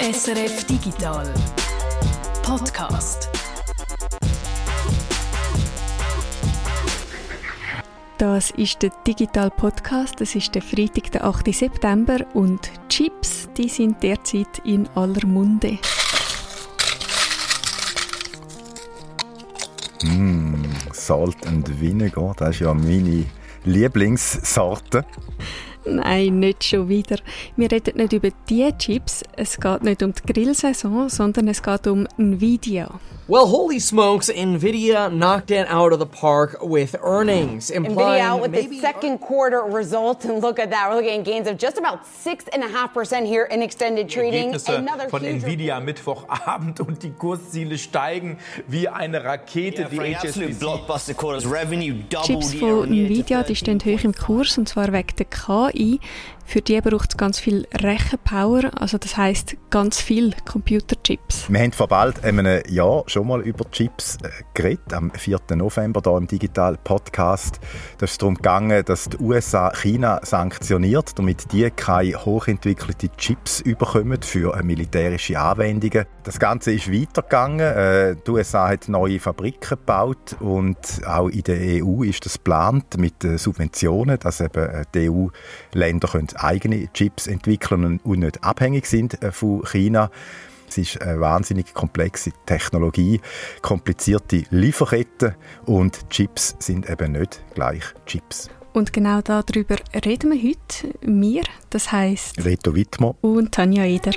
SRF Digital Podcast. Das ist der Digital Podcast. Es ist der Freitag, der 8. September und Chips, die sind derzeit in aller Munde. Mm, Salt and Vinegar, das ist ja meine Lieblingssorte. Nein, nicht schon wieder. Wir reden nicht über die Chips. Es geht nicht um die Grillsaison, sondern es geht um Nvidia. Well, holy smokes, Nvidia knocked it out of the park with earnings. Nvidia out with the second quarter results, and look at that. We're looking at gains of just about 6.5% here in extended trading. Ergebnisse von Nvidia Mittwochabend und die Kursziele steigen wie eine Rakete. Yeah, die HSBC. blockbuster quarters, revenue Chips von Nvidia die stehen hoch im Kurs, und zwar wegen der KI. i Für die braucht es ganz viel Rechenpower, also das heißt ganz viel Computerchips. Wir haben vor bald einem Jahr schon mal über Chips äh, geredet, am 4. November hier im Digital Podcast. Da ist es darum gegangen, dass die USA China sanktioniert, damit die keine hochentwickelte Chips überkommen für äh, militärische Anwendungen. Das Ganze ist weitergegangen. Äh, die USA hat neue Fabriken gebaut und auch in der EU ist das geplant mit Subventionen, dass eben die EU-Länder eigene Chips entwickeln und nicht abhängig sind äh, von China. Es ist eine wahnsinnig komplexe Technologie, komplizierte Lieferketten und Chips sind eben nicht gleich Chips. Und genau darüber reden wir heute. Wir, das heißt Reto Wittmer und Tanja Eder.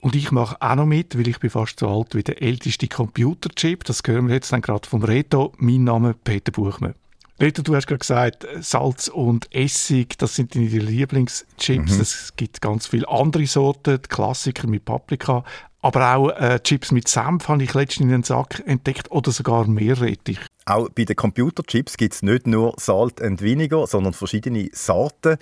Und ich mache auch noch mit, weil ich bin fast so alt wie der älteste Computerchip. Das hören wir jetzt dann gerade vom Reto. Mein Name Peter Buchmann. Reto, du hast gerade gesagt, Salz und Essig, das sind deine Lieblingschips. Mhm. Es gibt ganz viele andere Sorten, die Klassiker mit Paprika, aber auch äh, Chips mit Senf habe ich letztens in den Sack entdeckt oder sogar Meerrettich. Auch bei den Computerchips gibt es nicht nur Salt und Vinegar, sondern verschiedene Sorten.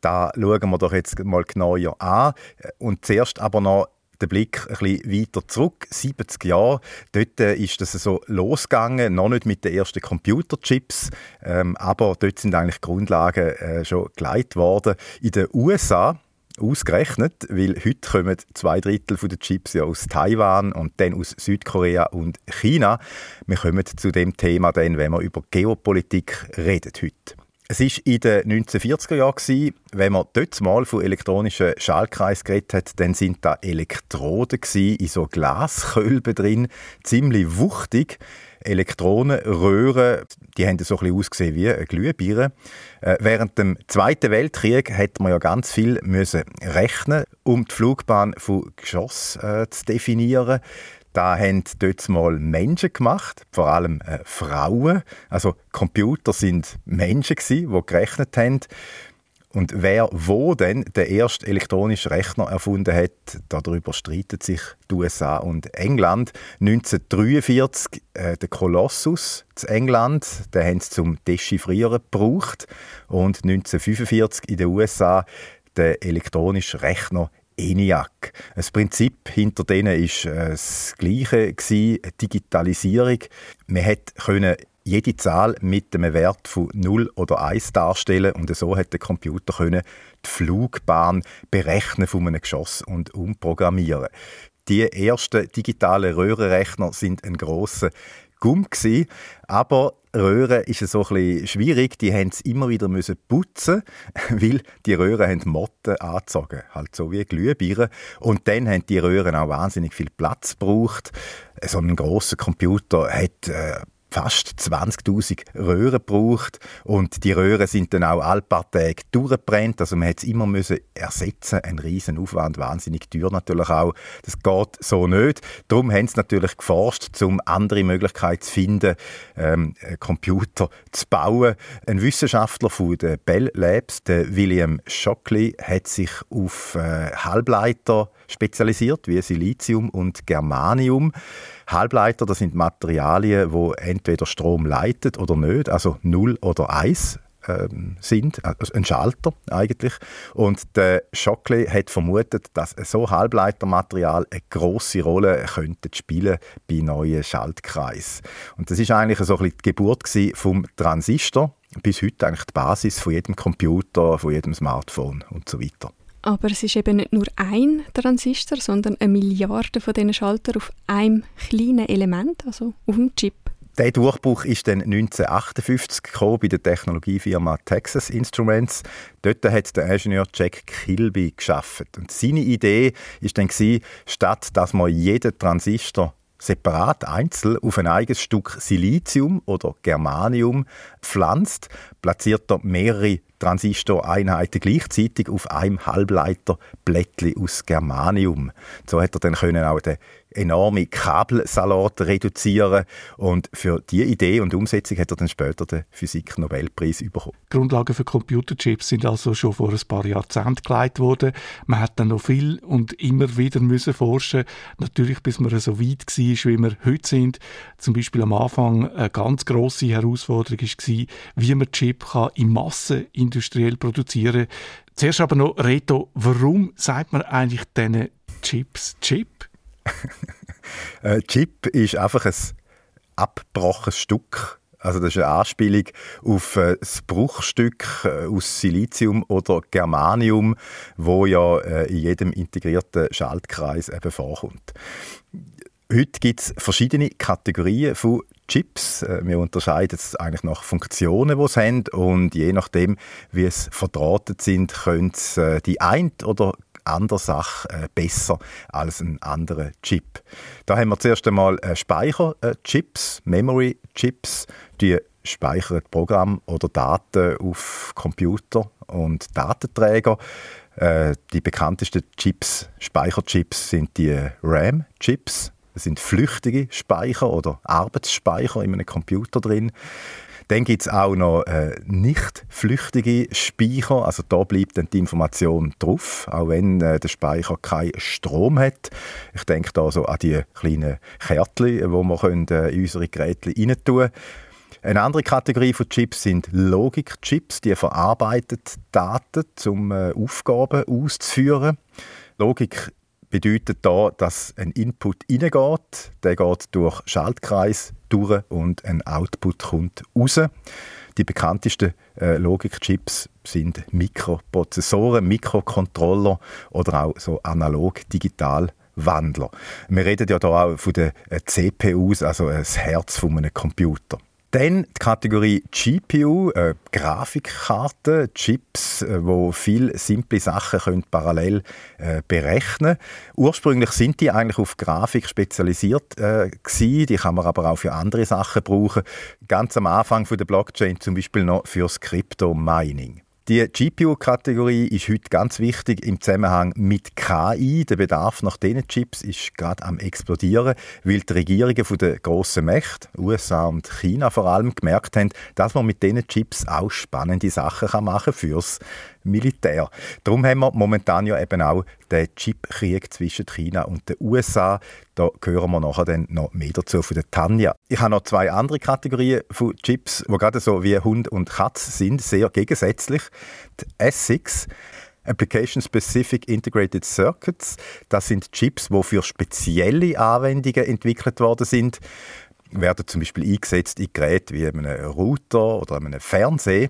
Da schauen wir doch jetzt mal genauer an. Und zuerst aber noch den Blick ein bisschen weiter zurück, 70 Jahre. Dort äh, ist das so losgegangen, noch nicht mit den ersten Computerchips, ähm, aber dort sind eigentlich Grundlagen äh, schon geleitet worden. In den USA ausgerechnet, weil heute kommen zwei Drittel der Chips ja aus Taiwan und dann aus Südkorea und China. Wir kommen zu dem Thema dann, wenn wir über Geopolitik reden heute. Es war in den 1940er Jahren, wenn man dort mal von elektronischen Schaltkreisen geredet hat, dann sind da Elektroden in so Glaskölben drin, ziemlich wuchtig. Elektronenröhren, die haben so ein bisschen ausgesehen wie eine Glühbirne. Äh, während dem Zweiten Weltkrieg hätte man ja ganz viel müssen rechnen, um die Flugbahn von Geschoss äh, zu definieren. Da haben dort mal Menschen gemacht, vor allem äh, Frauen. Also Computer sind Menschen gewesen, die gerechnet haben. Und wer wo denn den ersten elektronischen Rechner erfunden hat, darüber streiten sich die USA und England. 1943 äh, der Kolossus zu England, den haben sie zum Dechiffrieren gebraucht. Und 1945 in den USA der elektronische Rechner ENIAC. Das Prinzip hinter denen ist äh, das gleiche gewesen, Digitalisierung. Man konnte jede Zahl mit einem Wert von 0 oder 1 darstellen und so hat der Computer können die Flugbahn berechnen von einem Geschoss und umprogrammieren. Die ersten digitalen Röhrenrechner sind ein grosser Gumm gewesen, aber Röhren ist so ein bisschen schwierig. Die haben es immer wieder müssen putzen, weil die Röhren haben Motten angezogen, halt so wie Glühbirnen. Und dann haben die Röhren auch wahnsinnig viel Platz gebraucht. So ein großer Computer hat äh, fast 20.000 Röhren gebraucht und die Röhren sind dann auch alle paar Tage durchgebrannt, also man hat es immer müssen ersetzen, ein riesen Aufwand, wahnsinnig teuer natürlich auch. Das geht so nicht. Darum haben sie natürlich geforscht, um andere Möglichkeiten zu finden, ähm, Computer zu bauen. Ein Wissenschaftler von der Bell Labs, der William Shockley, hat sich auf äh, Halbleiter spezialisiert, wie Silizium und Germanium. Halbleiter, das sind Materialien, die entweder Strom leiten oder nicht, also 0 oder 1 ähm, sind, also ein Schalter eigentlich. Und der Shockley hat vermutet, dass so Halbleitermaterial eine große Rolle könnte spielen bei neuen Schaltkreisen. Und das ist eigentlich so ein bisschen die Geburt vom Transistor, bis heute eigentlich die Basis von jedem Computer, von jedem Smartphone und so weiter. Aber es ist eben nicht nur ein Transistor, sondern eine Milliarde von diesen Schaltern auf einem kleinen Element, also auf dem Chip. Der Durchbruch ist dann 1958 gekommen bei der Technologiefirma Texas Instruments. Dort hat der Ingenieur Jack Kilby geschafft. Und seine Idee ist dann statt dass man jeden Transistor separat einzeln auf ein eigenes Stück Silizium oder Germanium pflanzt, platziert er mehrere Transistoreinheiten gleichzeitig auf einem Halbleiterblättchen aus Germanium. So hat er dann können auch den enorme Kabelsalat reduzieren und für diese Idee und Umsetzung hat er dann später den Physik-Nobelpreis bekommen. Grundlagen für Computerchips sind also schon vor ein paar Jahrzehnten gelegt worden. Man hat dann noch viel und immer wieder müssen forschen. Natürlich, bis man so weit war, wie wir heute sind. Zum Beispiel am Anfang eine ganz grosse Herausforderung war, wie man Chip kann in Masse industriell produzieren kann. Zuerst aber noch, Reto, warum sagt man eigentlich diesen Chips Chip? Äh, Chip ist einfach ein abgebrochenes Stück. Also das ist eine Anspielung auf äh, das Bruchstück äh, aus Silizium oder Germanium, wo ja in jedem integrierten Schaltkreis eben vorkommt. Heute gibt es verschiedene Kategorien von Chips. Wir unterscheiden es eigentlich nach Funktionen, die sie haben und je nachdem, wie es verdrahtet sind, können sie die ein oder andere Sache äh, besser als ein anderer Chip. Da haben wir zuerst einmal äh, Speicherchips, Memory-Chips, die speichern Programm oder Daten auf Computer und Datenträger. Äh, die bekanntesten Chips, Speicherchips sind die RAM-Chips. Das sind flüchtige Speicher oder Arbeitsspeicher in einem Computer drin. Dann gibt es auch noch äh, nicht flüchtige Speicher. Also da bleibt dann die Information drauf, auch wenn äh, der Speicher keinen Strom hat. Ich denke da so an die kleinen Kärtchen, wo wir äh, in unsere Geräte rein tun eine andere Kategorie von Chips sind Logikchips, die verarbeiten Daten, um äh, Aufgaben auszuführen. Logik bedeutet da, dass ein Input reingeht, der geht durch Schaltkreis durch und ein Output kommt raus. Die bekanntesten äh, Logikchips sind Mikroprozessoren, Mikrocontroller oder auch so analog-digital Wandler. Wir reden ja da auch von den äh, CPUs, also das Herz von einem Computer. Dann die Kategorie GPU, äh, Grafikkarte, Chips, äh, wo viel simple Sachen können parallel äh, berechnen. Ursprünglich sind die eigentlich auf Grafik spezialisiert äh, gewesen. Die kann man aber auch für andere Sachen brauchen. Ganz am Anfang von der Blockchain zum Beispiel noch fürs Crypto Mining. Die GPU-Kategorie ist heute ganz wichtig im Zusammenhang mit KI. Der Bedarf nach diesen Chips ist gerade am explodieren, weil die Regierungen der grossen Mächte, USA und China vor allem, gemerkt haben, dass man mit diesen Chips auch spannende Sachen machen kann fürs Militär. Darum haben wir momentan ja eben auch den Chipkrieg zwischen China und den USA. Da hören wir nachher dann noch mehr dazu von der Tanja. Ich habe noch zwei andere Kategorien von Chips, die gerade so wie Hund und Katz sind, sehr gegensätzlich. Die ASICs, Application Specific Integrated Circuits, das sind Chips, die für spezielle Anwendungen entwickelt worden sind werden zum Beispiel eingesetzt in Geräten wie einem Router oder einem Fernseher.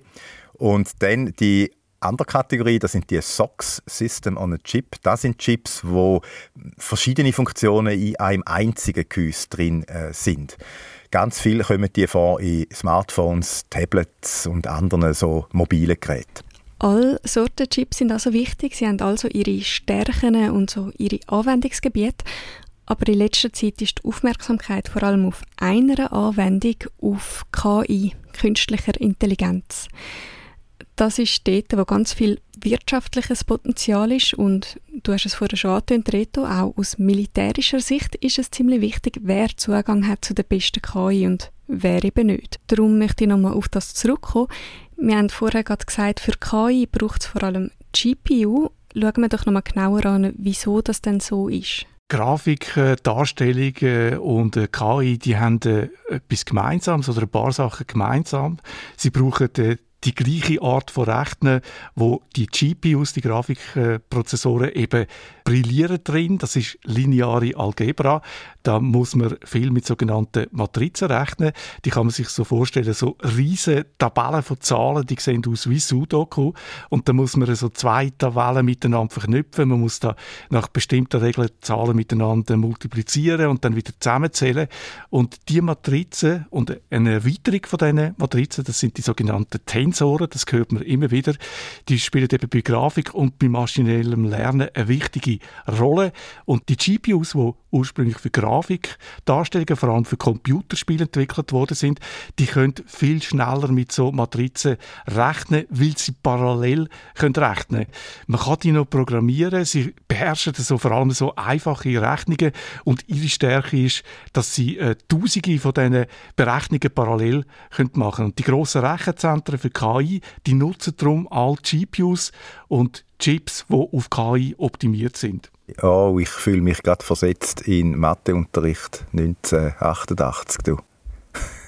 Und dann die andere Kategorie, das sind die SOX, System on a Chip. Das sind Chips, wo verschiedene Funktionen in einem einzigen Gehäuse drin äh, sind. Ganz viel kommen die vor in Smartphones, Tablets und anderen so mobilen Geräten. Alle Sorten Chips sind also wichtig. Sie haben also ihre Stärken und so ihre Anwendungsgebiete. Aber in letzter Zeit ist die Aufmerksamkeit vor allem auf einer Anwendung, auf KI, künstlicher Intelligenz das ist dort, wo ganz viel wirtschaftliches Potenzial ist und du hast es vorher schon angetönt, Reto, auch aus militärischer Sicht ist es ziemlich wichtig, wer Zugang hat zu der besten KI und wer eben nicht. Darum möchte ich nochmal auf das zurückkommen. Wir haben vorher gerade gesagt, für KI braucht es vor allem GPU. Schauen wir doch nochmal genauer an, wieso das denn so ist. Grafik, Darstellungen und äh, KI, die haben äh, etwas Gemeinsames oder ein paar Sachen gemeinsam. Sie brauchen die gleiche Art von Rechnen, wo die GPUs, die Grafikprozessoren eben brillieren drin. Das ist lineare Algebra. Da muss man viel mit sogenannten Matrizen rechnen. Die kann man sich so vorstellen, so riesige Tabellen von Zahlen, die sehen aus wie Sudoku. Und da muss man so zwei Tabellen miteinander verknüpfen. Man muss da nach bestimmten Regeln Zahlen miteinander multiplizieren und dann wieder zusammenzählen. Und die Matrizen und eine Erweiterung von diesen Matrizen, das sind die sogenannten Tensoren, das hört man immer wieder, die spielen eben bei Grafik und bei maschinellem Lernen eine wichtige Rolle. Und die GPUs, die ursprünglich für Grafikdarstellungen, vor allem für Computerspiele entwickelt worden sind, die können viel schneller mit so Matrizen rechnen, weil sie parallel können rechnen. Man kann die noch programmieren, sie beherrschen so vor allem so einfache Rechnungen und ihre Stärke ist, dass sie äh, Tausende von diesen Berechnungen parallel können machen. Und die grossen Rechenzentren für KI, die nutzen darum all GPUs und Chips, die auf KI optimiert sind. Oh, ich fühle mich gerade versetzt in Matheunterricht 1988. Du.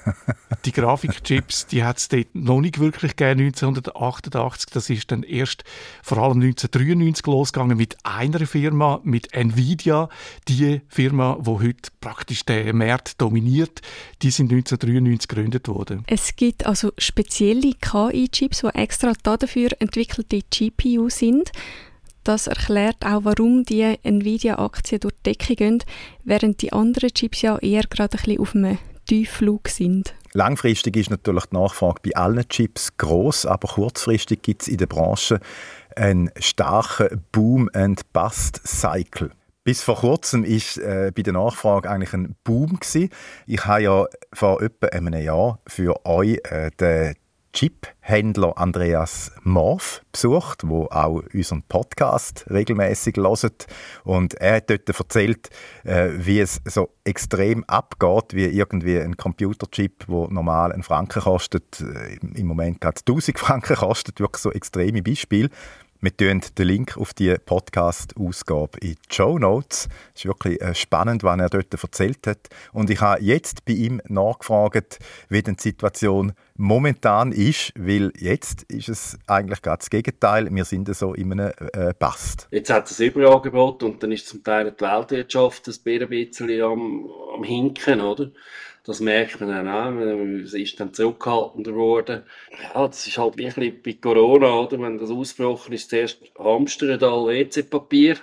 die Grafikchips, die hat es dort noch nicht wirklich gegeben, 1988. Das ist dann erst vor allem 1993 losgegangen mit einer Firma, mit Nvidia. Die Firma, die heute praktisch den Markt dominiert, die sind 1993 gegründet worden. Es gibt also spezielle KI-Chips, die extra dafür entwickelte GPU sind. Das erklärt auch, warum die Nvidia-Aktien durch die Decke gehen, während die anderen Chips ja eher gerade ein bisschen auf einem Tiefflug sind. Langfristig ist natürlich die Nachfrage bei allen Chips groß, aber kurzfristig gibt es in der Branche einen starken Boom-and-Bust-Cycle. Bis vor kurzem ist äh, bei der Nachfrage eigentlich ein Boom gewesen. Ich habe ja vor etwa einem Jahr für euch äh, den Chip-Händler Andreas Morf besucht, wo auch unseren Podcast regelmäßig loset und er hat dort erzählt, äh, wie es so extrem abgeht, wie irgendwie ein Computerchip, wo normal einen Franken kostet, äh, im Moment gerade 1000 Franken kostet, wirklich so extreme Beispiele. Wir tun den Link auf die Podcast-Ausgabe in die Show Notes. Es ist wirklich äh, spannend, was er dort erzählt hat. Und ich habe jetzt bei ihm nachgefragt, wie denn die Situation momentan ist, weil jetzt ist es eigentlich gerade das Gegenteil. Wir sind so in einem äh, Bast. Jetzt hat es Überangebot und dann ist zum Teil die Weltwirtschaft ein bisschen am, am Hinken, oder? Das merkt man dann auch. Es ist dann zurückgehaltender geworden. Ja, das ist halt ein bei Corona, oder? Wenn das ausgebrochen ist, zuerst hamstern da WC-Papier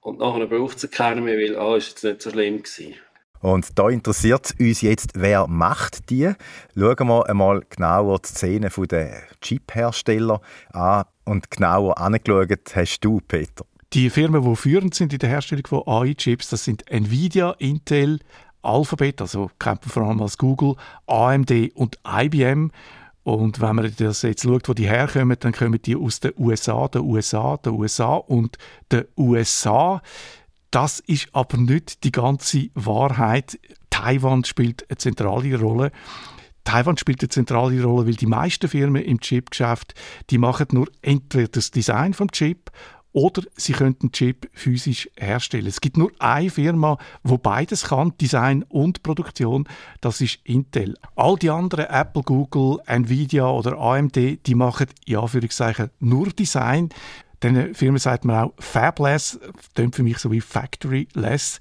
und nachher braucht es keiner mehr, weil, ah, jetzt nicht so schlimm gewesen. Und da interessiert uns jetzt, wer macht die? Schauen wir einmal genauer die Szene der Chip-Hersteller an und genauer angeschaut hast du, Peter. Die Firmen, die führend sind in der Herstellung von AI-Chips, das sind Nvidia, Intel, Alphabet, also kennt man vor allem als Google, AMD und IBM. Und wenn man das jetzt schaut, wo die herkommen, dann kommen die aus den USA, den USA, den USA und den USA. Das ist aber nicht die ganze Wahrheit. Taiwan spielt eine zentrale Rolle. Taiwan spielt eine zentrale Rolle, weil die meisten Firmen im Chipgeschäft, die machen nur entweder das Design vom Chip oder sie könnten Chip physisch herstellen. Es gibt nur eine Firma, wo beides kann, Design und Produktion, das ist Intel. All die anderen, Apple, Google, Nvidia oder AMD, die machen, ja, für nur Design. Diesen Firmen sagt man auch Fabless, klingt für mich so wie Factoryless.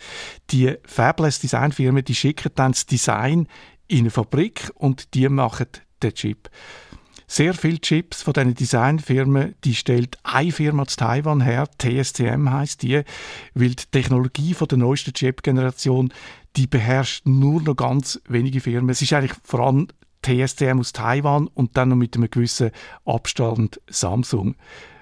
Die Fabless Designfirmen, die schicken dann das Design in eine Fabrik und die machen den Chip. Sehr viele Chips von diesen Designfirmen, die stellt eine Firma zu Taiwan her, TSCM heißt die, weil die Technologie von der neuesten Chip-Generation, die beherrscht nur noch ganz wenige Firmen. Es ist eigentlich vor allem TSCM aus Taiwan und dann noch mit einem gewissen Abstand Samsung.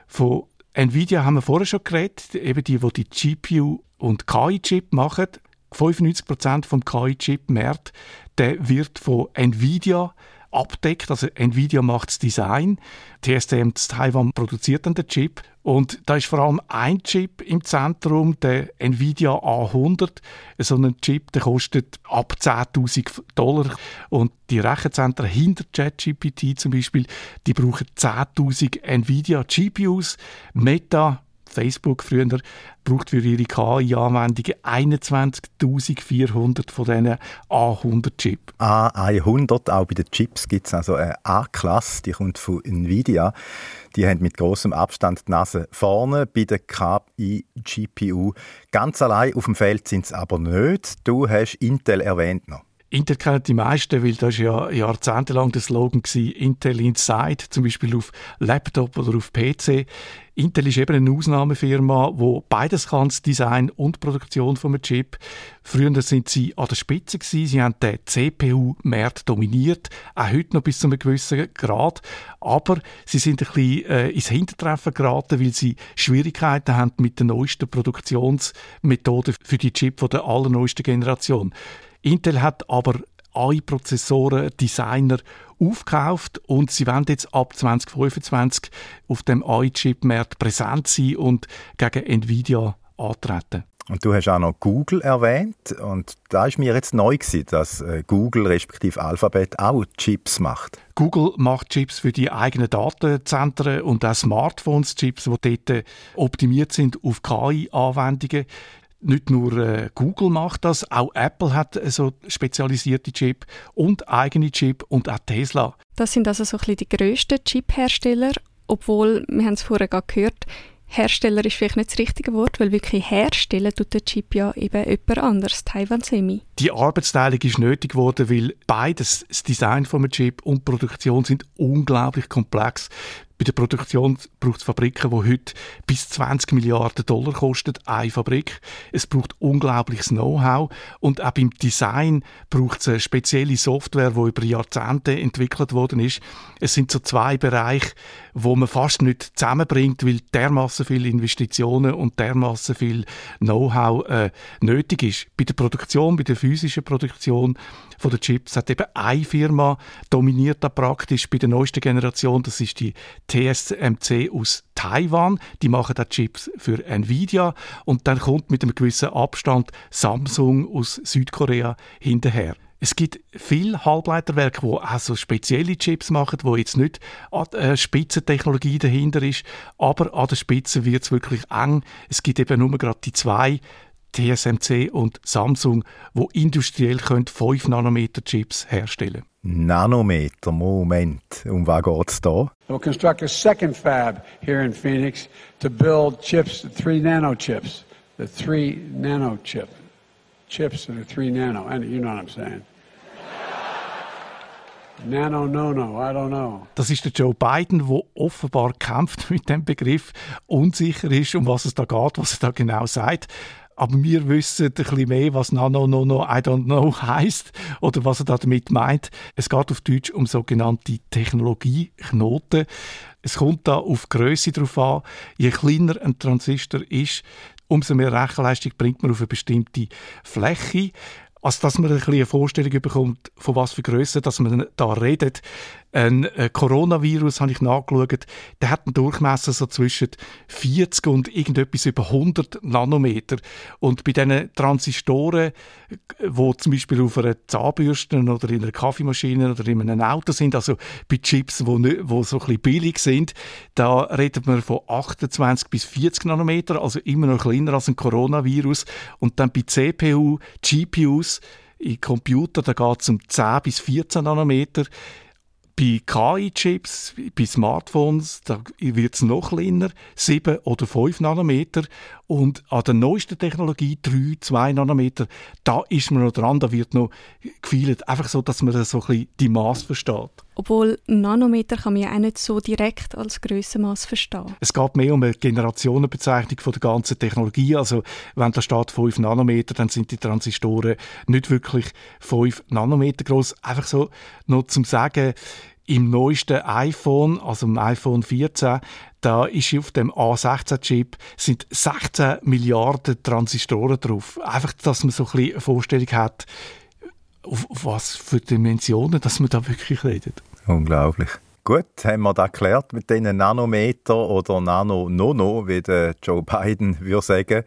Von Nvidia haben wir vorher schon geredet, eben die, die die GPU und KI-Chip machen. 95% vom KI-Chip-Markt wird von Nvidia abdeckt. Also Nvidia macht das Design, TSM Taiwan produziert dann den Chip und da ist vor allem ein Chip im Zentrum, der Nvidia A100. So ein Chip, der kostet ab 10.000 Dollar und die Rechenzentren hinter ChatGPT zum Beispiel, die brauchen 10.000 Nvidia GPUs. Meta Facebook früher, braucht für ihre KI-Anwendungen 21.400 von diesen A100-Chip. A100, auch bei den Chips gibt es also eine A-Klasse, die kommt von Nvidia. Die haben mit großem Abstand die Nase vorne bei der KI-GPU. Ganz allein auf dem Feld sind es aber nicht. Du hast Intel erwähnt noch. Intel kennen die meisten, weil das ja jahrzehntelang der Slogan war, Intel Inside, zum Beispiel auf Laptop oder auf PC. Intel ist eben eine Ausnahmefirma, wo beides kann, das Design und Produktion von einem Chip. Früher sind sie an der Spitze gewesen. Sie haben den CPU-Markt dominiert, auch heute noch bis zu einem gewissen Grad. Aber sie sind ein bisschen äh, ins Hintertreffen geraten, weil sie Schwierigkeiten haben mit der neuesten Produktionsmethode für die Chip von der allerneuesten Generation. Intel hat aber AI-Prozessoren, Designer aufgekauft und sie werden jetzt ab 2025 auf dem AI-Chip-Markt präsent sein und gegen Nvidia antreten. Und du hast auch noch Google erwähnt und da ist mir jetzt neu gewesen, dass äh, Google respektive Alphabet auch Chips macht. Google macht Chips für die eigenen Datenzentren und auch Smartphones-Chips, die dort optimiert sind auf KI-Anwendungen. Nicht nur äh, Google macht das, auch Apple hat so spezialisierte Chip und eigene Chip und auch Tesla. Das sind also so ein bisschen die grössten Chip-Hersteller, obwohl, wir haben es vorher gerade gehört, Hersteller ist vielleicht nicht das richtige Wort, weil wirklich herstellen tut der Chip ja eben jemand anderes, Taiwan Semi. Die Arbeitsteilung ist nötig geworden, weil beides, das Design vom Chip und die Produktion sind unglaublich komplex. Bei der Produktion braucht es Fabriken, die heute bis 20 Milliarden Dollar kosten, eine Fabrik. Es braucht unglaubliches Know-how und auch beim Design braucht es eine spezielle Software, die über Jahrzehnte entwickelt worden ist. Es sind so zwei Bereiche, wo man fast nicht zusammenbringt, weil dermaßen viele Investitionen und dermaßen viel Know-how äh, nötig ist. Bei der Produktion, bei der physischen Produktion von den Chips hat eben eine Firma dominiert da praktisch bei der neuesten Generation. Das ist die TSMC aus Taiwan. Die machen da Chips für Nvidia und dann kommt mit einem gewissen Abstand Samsung aus Südkorea hinterher. Es gibt viele Halbleiterwerke, die auch so spezielle Chips machen, wo jetzt nicht äh, Spitzentechnologie dahinter ist, aber an der Spitze wird es wirklich eng. Es gibt eben nur gerade die zwei TSMC und Samsung, wo industriell 5 Nanometer Chips herstellen. Nanometer, Moment. Um was geht es da? We'll construct a second fab here in Phoenix to build chips, three nano chips, the three nano chip, chips that are three nano. And you know what I'm saying. Nano, no, no, I don't know. Das ist der Joe Biden, der offenbar kämpft mit dem Begriff, unsicher ist, um was es da geht, was er da genau sagt. Aber wir wissen ein bisschen mehr, was Nano, No, No, I don't know heißt oder was er damit meint. Es geht auf Deutsch um sogenannte Technologieknoten. Es kommt da auf Größe drauf an. Je kleiner ein Transistor ist, umso mehr Rechenleistung bringt man auf eine bestimmte Fläche. Also, dass man ein bisschen eine Vorstellung bekommt, von was für Größe dass man da redet. Ein äh, Coronavirus, habe ich nachgeschaut, der hat einen Durchmesser so zwischen 40 und irgendetwas über 100 Nanometer. Und bei diesen Transistoren, wo zum Beispiel auf einer Zahnbürste oder in einer Kaffeemaschine oder in einem Auto sind, also bei Chips, wo, wo so ein bisschen billig sind, da redet man von 28 bis 40 Nanometer, also immer noch kleiner als ein Coronavirus. Und dann bei CPU, GPUs, in Computer, da geht es um 10 bis 14 Nanometer. Bei KI-Chips, bei Smartphones, da wird es noch kleiner, 7 oder 5 Nanometer. Und an der neuesten Technologie, 3, 2 Nanometer, da ist man noch dran, da wird noch gefeilt. Einfach so, dass man so ein bisschen die Maß versteht. Obwohl Nanometer kann man ja auch nicht so direkt als Grössenmaß verstehen. Es geht mehr um eine Generationenbezeichnung von der ganzen Technologie. Also wenn da steht 5 Nanometer, dann sind die Transistoren nicht wirklich 5 Nanometer groß. Einfach so noch zum Sagen, im neuesten iPhone, also im iPhone 14, da ist auf dem A16-Chip sind 16 Milliarden Transistoren drauf. Einfach, dass man so ein eine Vorstellung hat, auf, was für Dimensionen, dass man da wirklich redet. Unglaublich. Gut, haben wir das erklärt mit diesen Nanometer oder Nano-Nono, wie der Joe Biden würde sagen.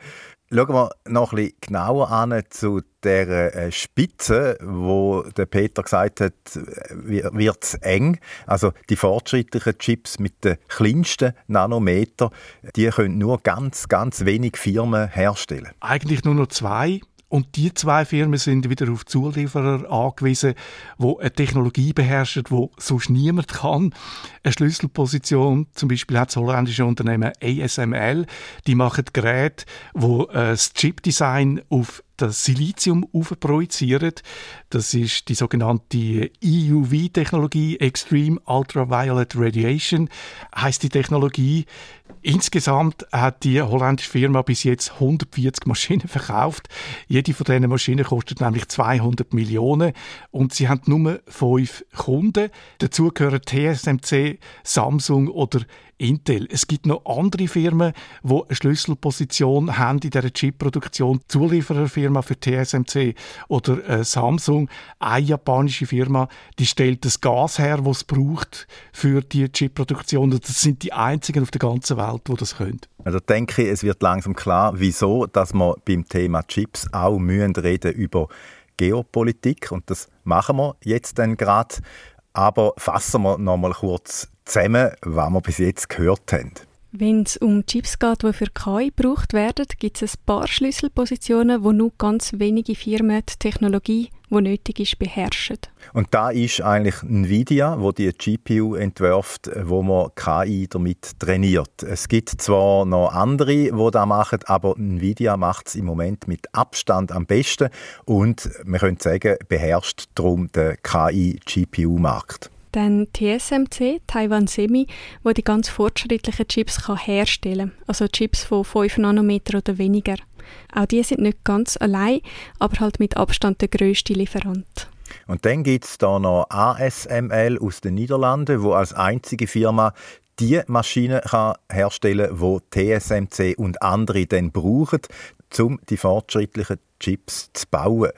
Schauen wir noch ein bisschen genauer an zu der äh, Spitze, wo der Peter gesagt hat, wird es eng. Also die fortschrittlichen Chips mit den kleinsten Nanometer, die können nur ganz, ganz wenig Firmen herstellen. Eigentlich nur noch zwei. Und die zwei Firmen sind wieder auf Zulieferer angewiesen, wo eine Technologie beherrschen, wo sonst niemand kann. Eine Schlüsselposition, zum Beispiel hat das holländische Unternehmen ASML, die machen Geräte, wo äh, das Chipdesign auf das Silizium projizieren. Das ist die sogenannte EUV-Technologie, Extreme Ultraviolet Radiation, heißt die Technologie. Insgesamt hat die holländische Firma bis jetzt 140 Maschinen verkauft. Jede von diesen Maschinen kostet nämlich 200 Millionen und sie haben nur fünf Kunden. Dazu gehören TSMC, Samsung oder Intel. Es gibt noch andere Firmen, die eine Schlüsselposition haben in dieser Chip-Produktion. Zuliefererfirma für TSMC oder äh, Samsung, eine japanische Firma, die stellt das Gas her, das es braucht für die Chip-Produktion. Das sind die einzigen auf der ganzen Welt, die das können. Also denke ich, es wird langsam klar, wieso, dass wir beim Thema Chips auch mühen reden über Geopolitik und das machen wir jetzt dann gerade. Aber fassen wir noch mal kurz zusammen, was wir bis jetzt gehört haben. Wenn es um Chips geht, die für KI gebraucht werden, gibt es ein paar Schlüsselpositionen, wo nur ganz wenige Firmen die Technologie, die nötig ist, beherrschen. Und da ist eigentlich Nvidia, wo die GPU entwirft, wo man KI damit trainiert. Es gibt zwar noch andere, die das machen, aber Nvidia macht es im Moment mit Abstand am besten und man könnte sagen, beherrscht darum den KI-GPU-Markt. Dann TSMC, Taiwan Semi, wo die ganz fortschrittlichen Chips kann herstellen kann. Also Chips von 5 Nanometer oder weniger. Auch die sind nicht ganz allein, aber halt mit Abstand der grösste Lieferant. Und dann gibt es da noch ASML aus den Niederlanden, wo als einzige Firma die Maschine kann herstellen kann, die TSMC und andere dann brauchen, um die fortschrittlichen Chips zu bauen.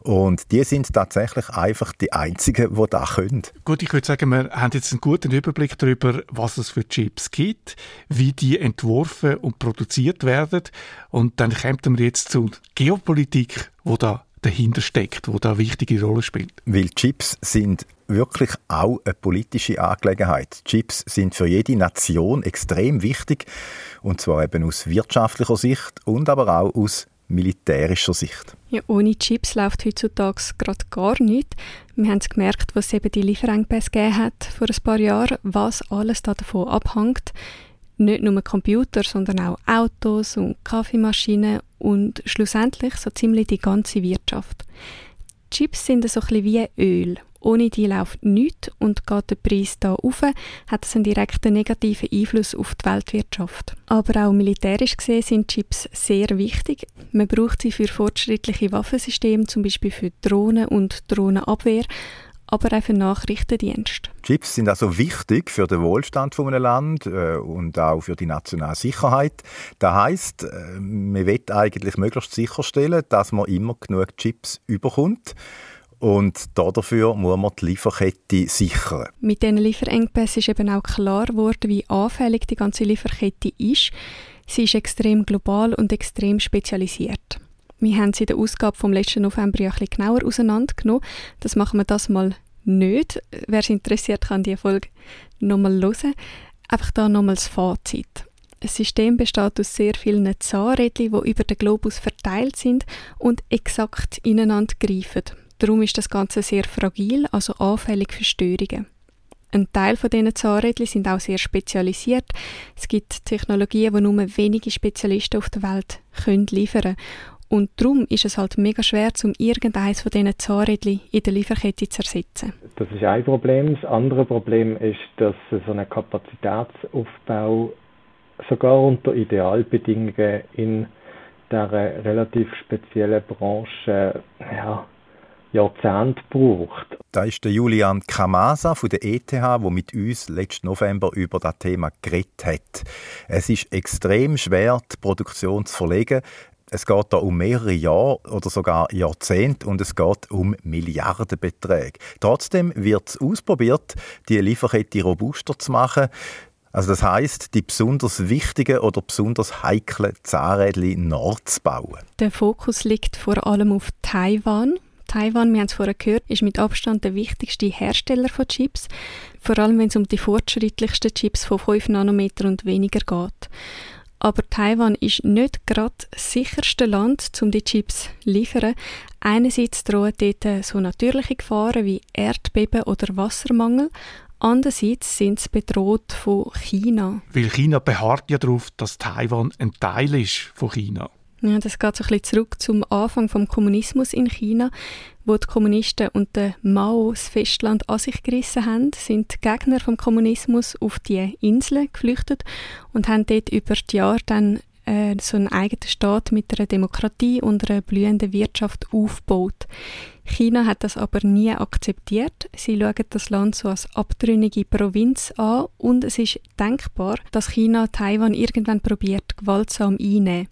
Und die sind tatsächlich einfach die einzigen, die das können. Gut, ich würde sagen, wir haben jetzt einen guten Überblick darüber, was es für Chips gibt, wie die entworfen und produziert werden. Und dann kommen wir jetzt zur Geopolitik, wo da dahinter steckt, wo da eine wichtige Rolle spielt. Weil Chips sind wirklich auch eine politische Angelegenheit. Chips sind für jede Nation extrem wichtig und zwar eben aus wirtschaftlicher Sicht und aber auch aus militärischer Sicht. Ja, ohne Chips läuft heutzutage gerade gar nichts. Wir haben es gemerkt, was eben die Lieferengpässe gegeben hat vor ein paar Jahren, was alles davon abhängt. Nicht nur Computer, sondern auch Autos und Kaffeemaschinen und schlussendlich so ziemlich die ganze Wirtschaft. Chips sind so ein bisschen wie Öl ohne die läuft nichts und geht der Preis da auf, hat es einen direkten negativen Einfluss auf die Weltwirtschaft. Aber auch militärisch gesehen sind Chips sehr wichtig. Man braucht sie für fortschrittliche Waffensysteme, zum Beispiel für Drohnen und Drohnenabwehr, aber auch für Nachrichtendienst. Chips sind also wichtig für den Wohlstand von einem Land äh, und auch für die nationale Sicherheit. Das heißt, äh, man will eigentlich möglichst sicherstellen, dass man immer genug Chips überkommt. Und dafür muss man die Lieferkette sichern. Mit diesen Lieferengpässen ist eben auch klar geworden, wie anfällig die ganze Lieferkette ist. Sie ist extrem global und extrem spezialisiert. Wir haben sie in der Ausgabe vom letzten November ja ein genauer auseinandergenommen. Das machen wir das mal nicht. Wer es interessiert, kann diese Folge nochmal hören. Einfach da nochmal das Fazit. Das System besteht aus sehr vielen Zahnrädchen, die über den Globus verteilt sind und exakt ineinander greifen. Darum ist das Ganze sehr fragil, also anfällig für Störungen. Ein Teil von diesen Zahnrädchen sind auch sehr spezialisiert. Es gibt Technologien, die nur wenige Spezialisten auf der Welt können liefern und darum ist es halt mega schwer, um irgendeines von diesen Zahnrädchen in der Lieferkette zu ersetzen. Das ist ein Problem. Das andere Problem ist, dass so ein Kapazitätsaufbau sogar unter Idealbedingungen in dieser relativ speziellen Branche ja, Jahrzehnte braucht. Da ist der Julian Kamasa von der ETH, der mit uns letzten November über das Thema geredet hat. Es ist extrem schwer, die Produktion zu verlegen. Es geht da um mehrere Jahre oder sogar Jahrzehnte und es geht um Milliardenbeträge. Trotzdem wird es ausprobiert, die Lieferkette robuster zu machen. Also das heißt, die besonders wichtigen oder besonders heiklen Zahnrädchen nachzubauen. Der Fokus liegt vor allem auf Taiwan. Taiwan, wir haben es vorher gehört, ist mit Abstand der wichtigste Hersteller von Chips, vor allem wenn es um die fortschrittlichsten Chips von 5 Nanometer und weniger geht. Aber Taiwan ist nicht gerade das sicherste Land, um die Chips zu liefern. Einerseits drohen dort so natürliche Gefahren wie Erdbeben oder Wassermangel. Andererseits sind sie bedroht von China. Weil China beharrt ja darauf, dass Taiwan ein Teil ist von China. Ja, das geht so ein bisschen zurück zum Anfang vom Kommunismus in China, wo die Kommunisten und der Mao das Festland an sich gerissen haben, sind die Gegner vom Kommunismus auf die Inseln geflüchtet und haben dort über die Jahre dann äh, so einen eigenen Staat mit einer Demokratie und einer blühenden Wirtschaft aufgebaut. China hat das aber nie akzeptiert. Sie schauen das Land so als abtrünnige Provinz an und es ist denkbar, dass China Taiwan irgendwann probiert, gewaltsam einnehmen.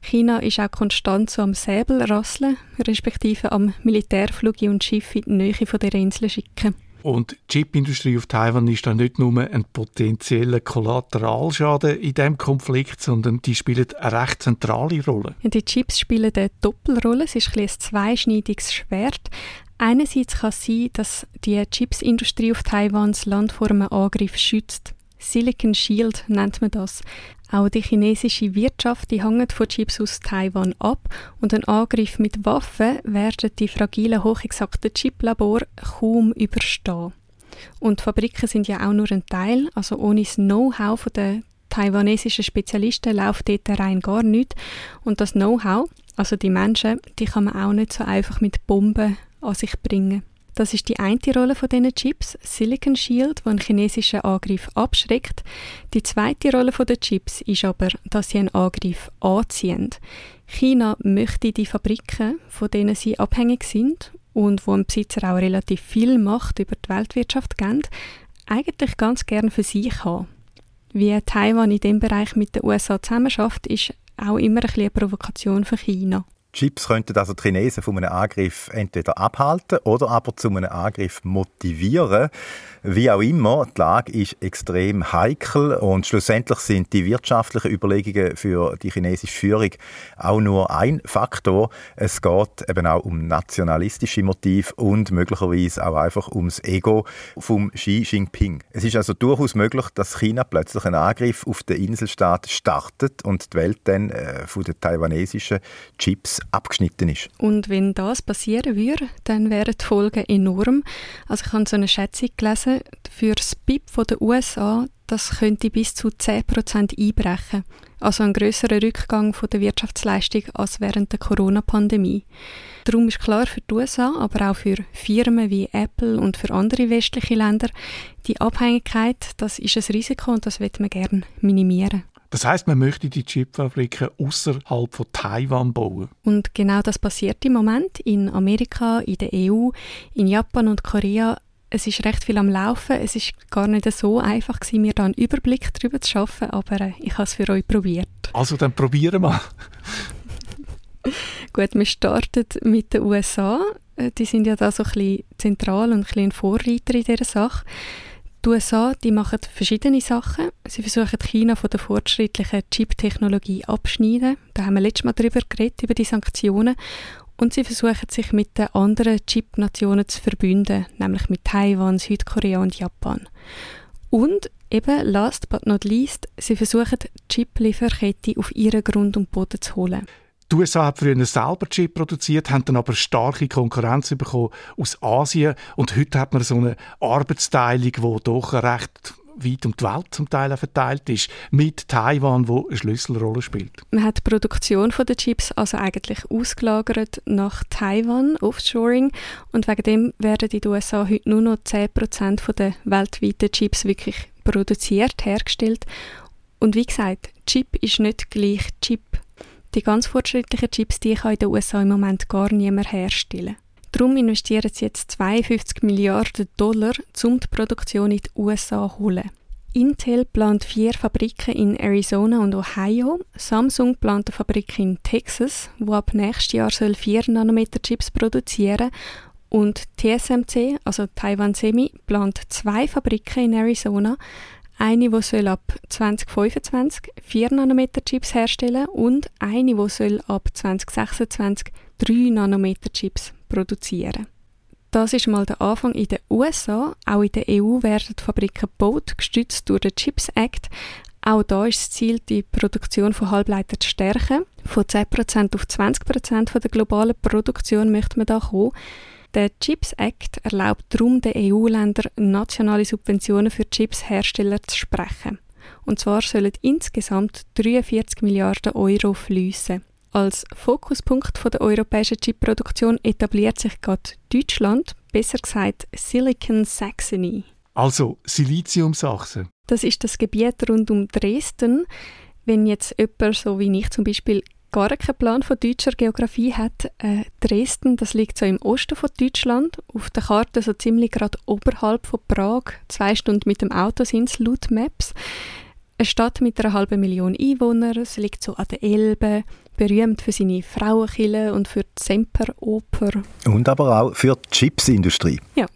China ist auch konstant so am Säbelrasseln, respektive am Militärflug und Schiffe in die Nähe von der Insel schicken. Und die Chipindustrie auf Taiwan ist dann nicht nur ein potenzieller Kollateralschaden in diesem Konflikt, sondern die spielt eine recht zentrale Rolle. Die Chips spielen eine Doppelrolle. Es ist ein, ein zweischneidiges Schwert. Einerseits kann es sein, dass die Chipsindustrie auf Taiwan das Land vor einem Angriff schützt. Silicon Shield nennt man das. Auch die chinesische Wirtschaft die hängt von Chips aus Taiwan ab und ein Angriff mit Waffen werden die fragilen, hochexakten Chiplabore kaum überstehen. Und Fabriken sind ja auch nur ein Teil, also ohne das Know-how der taiwanesischen Spezialisten läuft dort rein gar nichts. Und das Know-how, also die Menschen, die kann man auch nicht so einfach mit Bomben an sich bringen. Das ist die eine Rolle von diesen Chips, Silicon Shield, die einen chinesischen Angriff abschreckt. Die zweite Rolle den Chips ist aber, dass sie einen Angriff anziehen. China möchte die Fabriken, von denen sie abhängig sind und wo ein Besitzer auch relativ viel Macht über die Weltwirtschaft geben, eigentlich ganz gern für sich haben. Wie Taiwan in dem Bereich mit den USA zusammenschafft, ist auch immer ein eine Provokation für China. Chips könnten also die Chinesen von einem Angriff entweder abhalten oder aber zu einem Angriff motivieren. Wie auch immer, die Lage ist extrem heikel und schlussendlich sind die wirtschaftlichen Überlegungen für die chinesische Führung auch nur ein Faktor. Es geht eben auch um nationalistische Motive und möglicherweise auch einfach ums Ego vom Xi Jinping. Es ist also durchaus möglich, dass China plötzlich einen Angriff auf den Inselstaat startet und die Welt dann äh, von den taiwanesischen Chips abgeschnitten ist. Und wenn das passieren würde, dann wären die Folgen enorm. Also ich habe so eine Schätzung gelesen, für das BIP der USA, das könnte bis zu 10% einbrechen. Also ein größerer Rückgang von der Wirtschaftsleistung als während der Corona-Pandemie. Darum ist klar für die USA, aber auch für Firmen wie Apple und für andere westliche Länder, die Abhängigkeit, das ist ein Risiko und das wird man gerne minimieren. Das heißt, man möchte die Chipfabriken außerhalb von Taiwan bauen. Und genau das passiert im Moment in Amerika, in der EU, in Japan und Korea es ist recht viel am Laufen. Es ist gar nicht so einfach gewesen, mir da einen Überblick darüber zu schaffen, aber äh, ich habe es für euch probiert. Also dann probieren wir. Gut, wir starten mit den USA. Äh, die sind ja da so ein bisschen zentral und ein bisschen Vorreiter in dieser Sache. Die USA die machen verschiedene Sachen. Sie versuchen China von der fortschrittlichen Chip-Technologie abschneiden. Da haben wir letztes Mal darüber geredet, über die Sanktionen. Und sie versuchen sich mit den anderen Chip-Nationen zu verbünden, nämlich mit Taiwan, Südkorea und Japan. Und eben, last but not least, sie versuchen die Chip-Lieferkette auf ihren Grund und Boden zu holen. Die USA hat früher selber Chip produziert, haben dann aber starke Konkurrenz bekommen aus Asien und heute hat man so eine Arbeitsteilung, die doch recht weit um die Welt zum Teil verteilt ist, mit Taiwan, wo eine Schlüsselrolle spielt. Man hat die Produktion der Chips also eigentlich ausgelagert nach Taiwan, Offshoring, und wegen dem werden in den USA heute nur noch 10% der weltweiten Chips wirklich produziert, hergestellt. Und wie gesagt, Chip ist nicht gleich Chip. Die ganz fortschrittlichen Chips, die kann in den USA im Moment gar niemand herstellen. Darum investieren sie jetzt 52 Milliarden Dollar, um die Produktion in die USA zu holen. Intel plant vier Fabriken in Arizona und Ohio. Samsung plant eine Fabrik in Texas, wo ab nächstes Jahr 4 Nanometer Chips produzieren und TSMC, also Taiwan Semi, plant zwei Fabriken in Arizona. eine, die soll ab 2025 4 Nanometer Chips herstellen und eine, die soll ab 2026 3 Nanometer Chips produzieren. Das ist mal der Anfang in den USA. Auch in der EU werden Fabriken gebaut, gestützt durch den Chips Act. Auch da ist das Ziel, die Produktion von Halbleitern zu stärken. Von 10% auf 20% von der globalen Produktion möchte man da kommen. Der Chips Act erlaubt darum den EU-Ländern nationale Subventionen für Chipshersteller zu sprechen. Und zwar sollen insgesamt 43 Milliarden Euro fließen. Als Fokuspunkt der europäischen Chipproduktion etabliert sich gerade Deutschland, besser gesagt Silicon Saxony. Also Siliziumsachsen. Das ist das Gebiet rund um Dresden. Wenn jetzt jemand, so wie ich zum Beispiel, gar keinen Plan von deutscher Geografie hat, äh, Dresden, das liegt so im Osten von Deutschland, auf der Karte so ziemlich gerade oberhalb von Prag, zwei Stunden mit dem Auto sind es laut Maps. Eine Stadt mit einer halben Million Einwohnern, es liegt so an der Elbe, berühmt für seine Frauenkille und für die Semperoper. Und aber auch für die Chipsindustrie. Ja.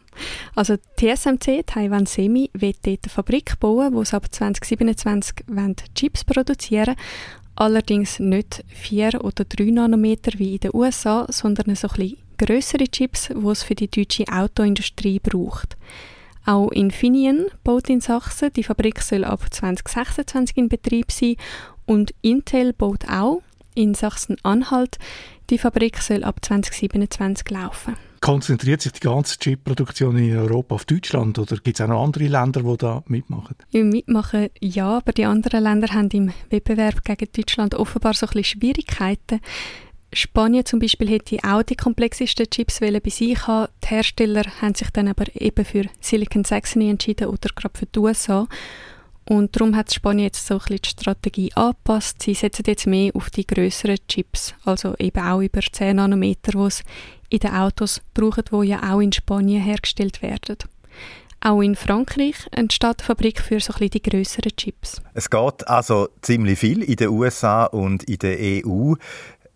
Also TSMC, Taiwan Semi, wird dort eine Fabrik bauen, wo sie ab 2027 Chips produzieren Allerdings nicht 4 oder 3 Nanometer wie in den USA, sondern so ein größere Chips, die es für die deutsche Autoindustrie braucht. Auch Infineon baut in Sachsen. Die Fabrik soll ab 2026 in Betrieb sein. Und Intel baut auch in Sachsen-Anhalt. Die Fabrik soll ab 2027 laufen. Konzentriert sich die ganze Chip-Produktion in Europa auf Deutschland oder gibt es auch noch andere Länder, die da mitmachen? mitmachen ja, aber die anderen Länder haben im Wettbewerb gegen Deutschland offenbar so ein bisschen Schwierigkeiten. Spanien zum Beispiel hätte auch die komplexesten Chips bei sich haben. Die Hersteller haben sich dann aber eben für Silicon Saxony entschieden oder gerade für die USA. Und darum hat Spanien jetzt so ein bisschen die Strategie angepasst. Sie setzen jetzt mehr auf die größeren Chips, also eben auch über 10 Nanometer, die es in den Autos brauchen, die ja auch in Spanien hergestellt werden. Auch in Frankreich entsteht eine Fabrik für so ein bisschen die grösseren Chips. Es geht also ziemlich viel in den USA und in der EU.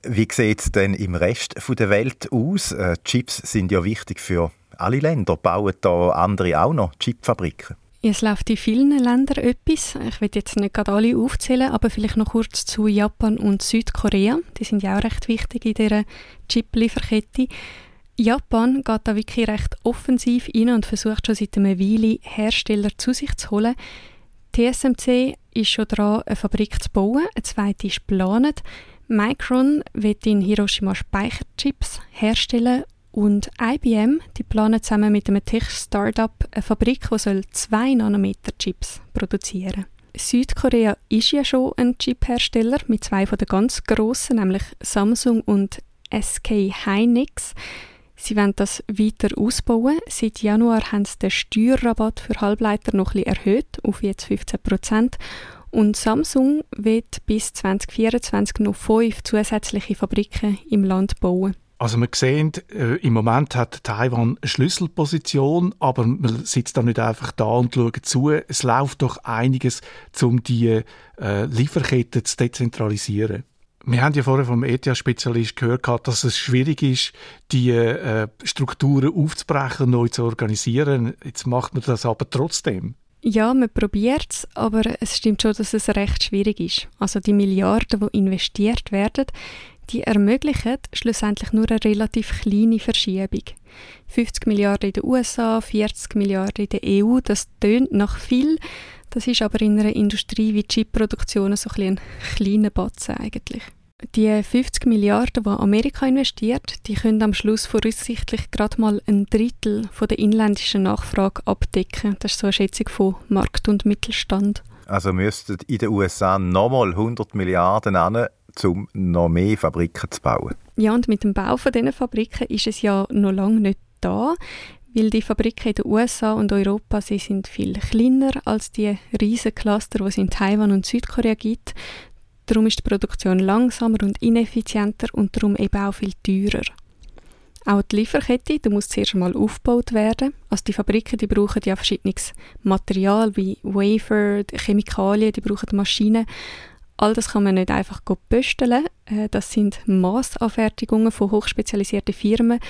Wie sieht es denn im Rest der Welt aus? Äh, Chips sind ja wichtig für alle Länder. Bauen da andere auch noch Chipfabriken? Es läuft in vielen Ländern etwas. Ich will jetzt nicht gerade alle aufzählen, aber vielleicht noch kurz zu Japan und Südkorea. Die sind ja auch recht wichtig in dieser Chip-Lieferkette. Japan geht da wirklich recht offensiv rein und versucht schon seit einer Weile Hersteller zu sich zu holen. TSMC ist schon dran, eine Fabrik zu bauen, eine zweite ist geplant. Micron wird in Hiroshima Speicherchips herstellen und IBM, die planen zusammen mit einem Tech-Startup eine Fabrik, die 2 Nanometer Chips produzieren Südkorea ist ja schon ein Chip-Hersteller mit zwei von den ganz grossen, nämlich Samsung und SK Hynix. Sie wollen das weiter ausbauen. Seit Januar haben sie den Steuerrabatt für Halbleiter noch ein erhöht auf jetzt 15 Prozent. Und Samsung wird bis 2024 noch fünf zusätzliche Fabriken im Land bauen. Also wir sehen, äh, im Moment hat Taiwan eine Schlüsselposition, aber man sitzt da nicht einfach da und schaut zu. Es läuft doch einiges, um die äh, Lieferketten zu dezentralisieren. Wir haben ja vorher vom ETH-Spezialist gehört, dass es schwierig ist, die äh, Strukturen aufzubrechen, neu zu organisieren. Jetzt macht man das aber trotzdem. Ja, man probiert es, aber es stimmt schon, dass es recht schwierig ist. Also die Milliarden, die investiert werden, die ermöglichen schlussendlich nur eine relativ kleine Verschiebung. 50 Milliarden in den USA, 40 Milliarden in der EU, das tönt nach viel. Das ist aber in einer Industrie wie die Chipproduktion so ein, ein kleiner Batzen eigentlich. Die 50 Milliarden, die Amerika investiert, die können am Schluss voraussichtlich gerade mal ein Drittel von der inländischen Nachfrage abdecken. Das ist so eine Schätzung von Markt und Mittelstand. Also müssten in den USA nochmal 100 Milliarden an, um noch mehr Fabriken zu bauen. Ja, und mit dem Bau von diesen Fabriken ist es ja noch lange nicht da, weil die Fabriken in den USA und Europa sie sind viel kleiner als die riesen Cluster, die es in Taiwan und Südkorea gibt. Darum ist die Produktion langsamer und ineffizienter und darum eben auch viel teurer. Auch die Lieferkette, die muss zuerst einmal aufgebaut werden. Also die Fabriken, die brauchen ja verschiedenes Material wie Wafer, Chemikalien, die brauchen Maschinen. All das kann man nicht einfach pösteln. Äh, das sind Massanfertigungen von hochspezialisierten Firmen.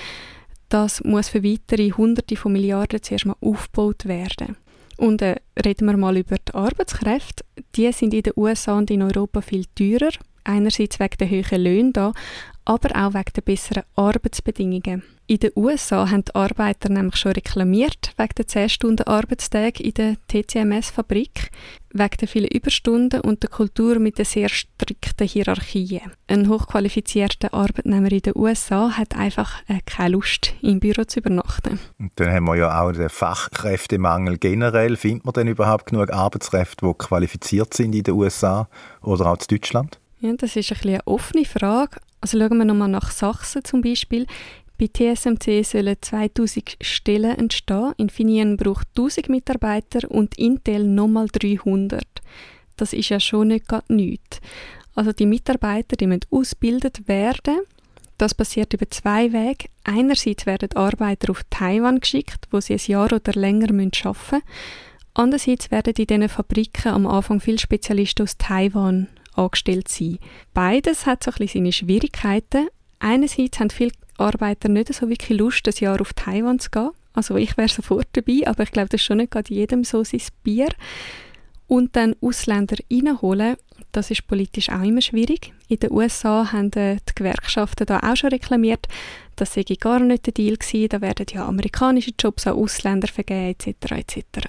Das muss für weitere Hunderte von Milliarden zuerst mal aufgebaut werden. Und äh, reden wir mal über die Arbeitskräfte. Die sind in den USA und in Europa viel teurer. Einerseits wegen der hohen Löhne da, aber auch wegen der besseren Arbeitsbedingungen. In den USA haben die Arbeiter nämlich schon reklamiert wegen der 10 Stunden Arbeitstag in der TCMS-Fabrik, wegen der vielen Überstunden und der Kultur mit den sehr strikten Hierarchien. Ein hochqualifizierter Arbeitnehmer in den USA hat einfach äh, keine Lust, im Büro zu übernachten. Und dann haben wir ja auch den Fachkräftemangel generell. Findet man denn überhaupt genug Arbeitskräfte, die qualifiziert sind in den USA oder auch in Deutschland? Ja, das ist ein eine offene Frage. Also schauen wir nochmal nach Sachsen zum Beispiel. Bei TSMC sollen 2000 Stellen entstehen. Infineon braucht 1000 Mitarbeiter und Intel nochmal 300. Das ist ja schon nicht gerade nichts. Also die Mitarbeiter, die müssen ausgebildet werden. Das passiert über zwei Wege. Einerseits werden Arbeiter auf Taiwan geschickt, wo sie ein Jahr oder länger arbeiten müssen. Andererseits werden in diesen Fabriken am Anfang viele Spezialisten aus Taiwan angestellt sein. Beides hat so ein bisschen seine Schwierigkeiten. Einerseits haben viele Arbeiter nicht so wirklich Lust, ein Jahr auf Taiwan zu gehen. Also ich wäre sofort dabei, aber ich glaube, das ist schon nicht gerade jedem so sein Bier. Und dann Ausländer reinholen, das ist politisch auch immer schwierig. In den USA haben die Gewerkschaften da auch schon reklamiert, das sei gar nicht der Deal gewesen, da werden ja amerikanische Jobs an Ausländer vergeben etc. etc.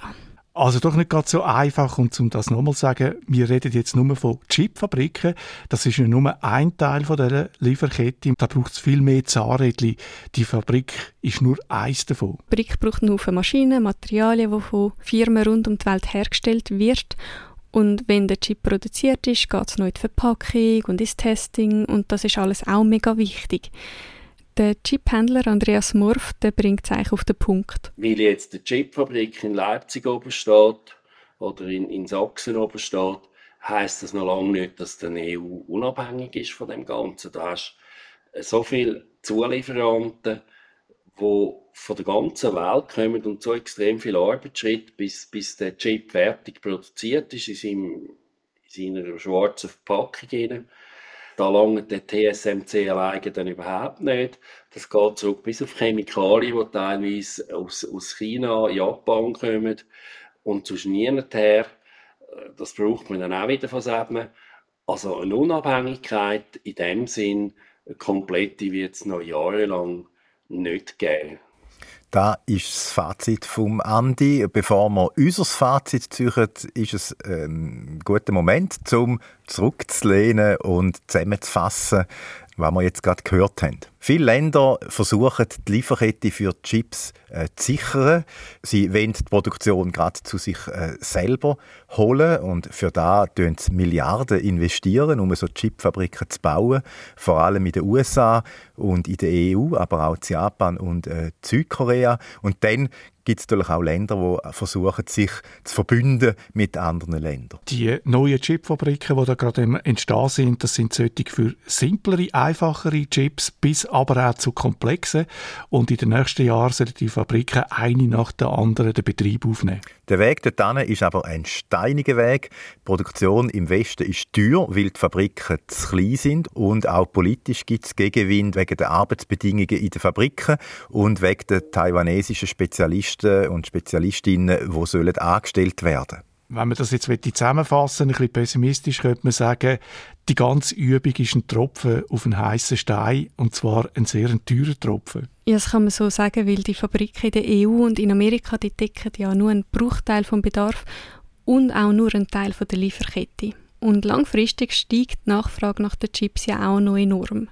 Also doch nicht ganz so einfach. Und um das nochmal zu sagen, wir reden jetzt nur von Chipfabriken. Das ist ja nur ein Teil von dieser Lieferkette. Da braucht es viel mehr Zahnrädchen. Die Fabrik ist nur eins davon. Die Fabrik braucht nur Maschinen, Materialien, die von Firmen rund um die Welt hergestellt wird. Und wenn der Chip produziert ist, geht es noch in die Verpackung und ins Testing. Und das ist alles auch mega wichtig. Der Chiphändler Andreas Murf bringt es eigentlich auf den Punkt. Weil jetzt die Chipfabrik in Leipzig oben steht oder in, in Sachsen oben steht, heisst das noch lange nicht, dass die EU unabhängig ist von dem Ganzen. Da hast so viele Zulieferanten, die von der ganzen Welt kommen und so extrem viel Arbeitsschritt, bis, bis der Chip fertig produziert ist in, in seiner schwarzen Verpackung. Rein. Da langt der TSMC alleine dann überhaupt nicht. Das geht zurück bis auf Chemikalien, die teilweise aus, aus China, Japan kommen und zu niemand her. Das braucht man dann auch wieder von selber. Also eine Unabhängigkeit in dem Sinn, komplette wird es noch jahrelang nicht geben. Da ist das Fazit vom Andi. Bevor wir unser Fazit ziehen, ist es ein guter Moment, um zurückzulehnen und zusammenzufassen, was wir jetzt gerade gehört haben. Viele Länder versuchen, die Lieferkette für Chips äh, zu sichern. Sie wollen die Produktion gerade zu sich äh, selber holen und für da investieren sie Milliarden investieren, um so Chipfabriken zu bauen, vor allem in den USA und in der EU, aber auch in Japan und äh, Südkorea. Und dann gibt es natürlich auch Länder, die versuchen, sich zu verbünden mit anderen Ländern. Die neuen Chipfabriken, die da gerade entstehen sind, das sind solche für simplere, einfachere Chips bis aber auch zu komplexen. Und in den nächsten Jahren sollen die Fabriken eine nach der anderen den Betrieb aufnehmen. Der Weg dorthin ist aber ein steiniger Weg. Die Produktion im Westen ist teuer, weil die Fabriken zu klein sind und auch politisch gibt es Gegenwind wegen der Arbeitsbedingungen in den Fabriken und wegen der taiwanesischen Spezialisten und Spezialistinnen, die sollen angestellt werden wenn man das jetzt zusammenfassen ein bisschen pessimistisch, könnte man sagen, die ganze Übung ist ein Tropfen auf einen heißen Stein und zwar ein sehr teurer Tropfen. Ja, das kann man so sagen, weil die Fabriken in der EU und in Amerika die decken ja nur einen Bruchteil vom Bedarf und auch nur einen Teil von der Lieferkette. Und langfristig steigt die Nachfrage nach den Chips ja auch noch enorm.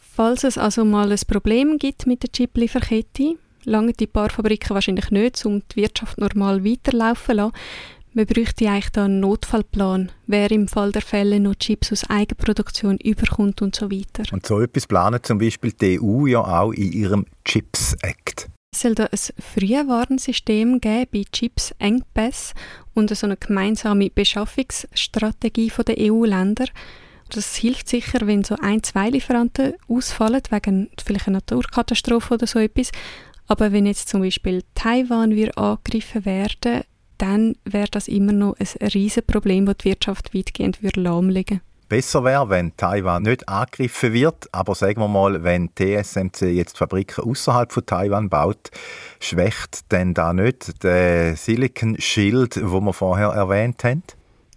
Falls es also mal ein Problem gibt mit der Chip-Lieferkette, lange die paar Fabriken wahrscheinlich nicht, um die Wirtschaft normal weiterlaufen zu lassen, man bräuchte eigentlich da einen Notfallplan, wer im Fall der Fälle noch Chips aus Eigenproduktion überkommt und so weiter. Und so etwas planet zum Beispiel die EU ja auch in ihrem Chips Act. Es soll da ein Frühwarnsystem geben bei Chips-Engpässen und so eine gemeinsame Beschaffungsstrategie der EU-Länder. Das hilft sicher, wenn so ein, zwei Lieferanten ausfallen, wegen vielleicht einer Naturkatastrophe oder so etwas. Aber wenn jetzt zum Beispiel Taiwan wir angegriffen werden, dann wäre das immer noch ein riesiges Problem, das die Wirtschaft weitgehend lahmlegen würde. besser wäre, wenn Taiwan nicht angegriffen wird. Aber sagen wir mal, wenn TSMC jetzt Fabriken außerhalb von Taiwan baut, schwächt denn da nicht der Silicon Shield, wo wir vorher erwähnt haben?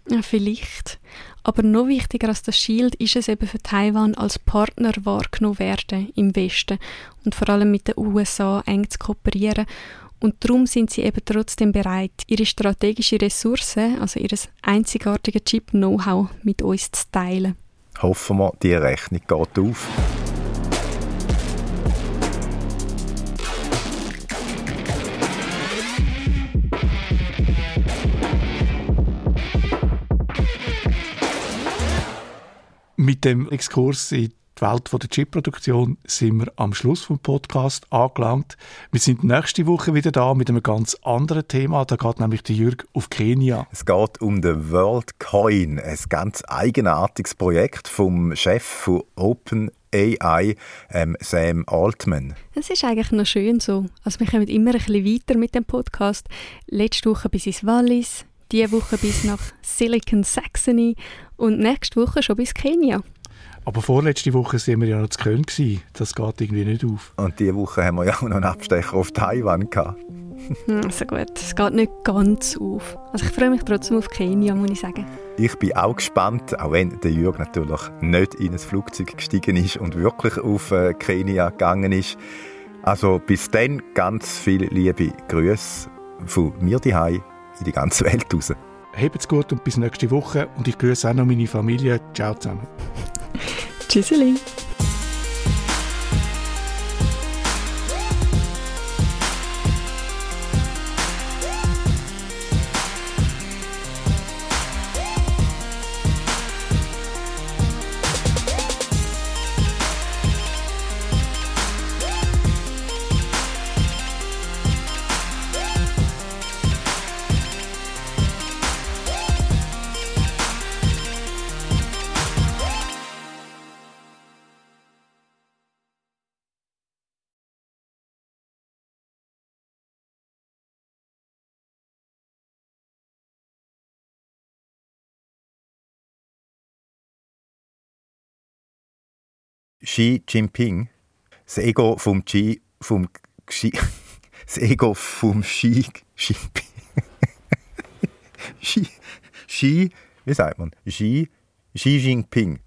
Ja, vielleicht. Aber noch wichtiger als das Shield ist es eben für Taiwan als Partner wahrgenommen werden im Westen und vor allem mit den USA eng zu kooperieren. Und darum sind sie eben trotzdem bereit, ihre strategische Ressourcen, also ihr einzigartiges Chip-Know-how mit uns zu teilen. Hoffen wir, die Rechnung geht auf. Mit dem Exkurs in die Welt der Chipproduktion sind wir am Schluss vom Podcast angelangt. Wir sind nächste Woche wieder da mit einem ganz anderen Thema. Da geht nämlich der Jürg auf Kenia. Es geht um den World Coin, ein ganz eigenartiges Projekt vom Chef von Open AI, ähm, Sam Altman. Es ist eigentlich noch schön so. Also wir kommen immer ein bisschen weiter mit dem Podcast. Letzte Woche bis ins Wallis, diese Woche bis nach Silicon Saxony und nächste Woche schon bis Kenia. Aber vorletzte Woche sind wir ja noch zu Köln gewesen. Das geht irgendwie nicht auf. Und diese Woche haben wir ja auch noch einen Abstecher auf Taiwan gehabt. Also gut, es geht nicht ganz auf. Also ich freue mich trotzdem auf Kenia, muss ich sagen. Ich bin auch gespannt, auch wenn der Jürg natürlich nicht in ein Flugzeug gestiegen ist und wirklich auf äh, Kenia gegangen ist. Also bis dann ganz viele liebe Grüße von mir daheim in die ganze Welt raus. Habt's gut und bis nächste Woche. Und ich grüße auch noch meine Familie. Ciao zusammen. 冰淇淋。Xi Jinping, das Ego vom Xi, vom Xi, das Ego vom Xi Jinping. Xi, Xi, wie sagt man? Xi, Xi Jinping.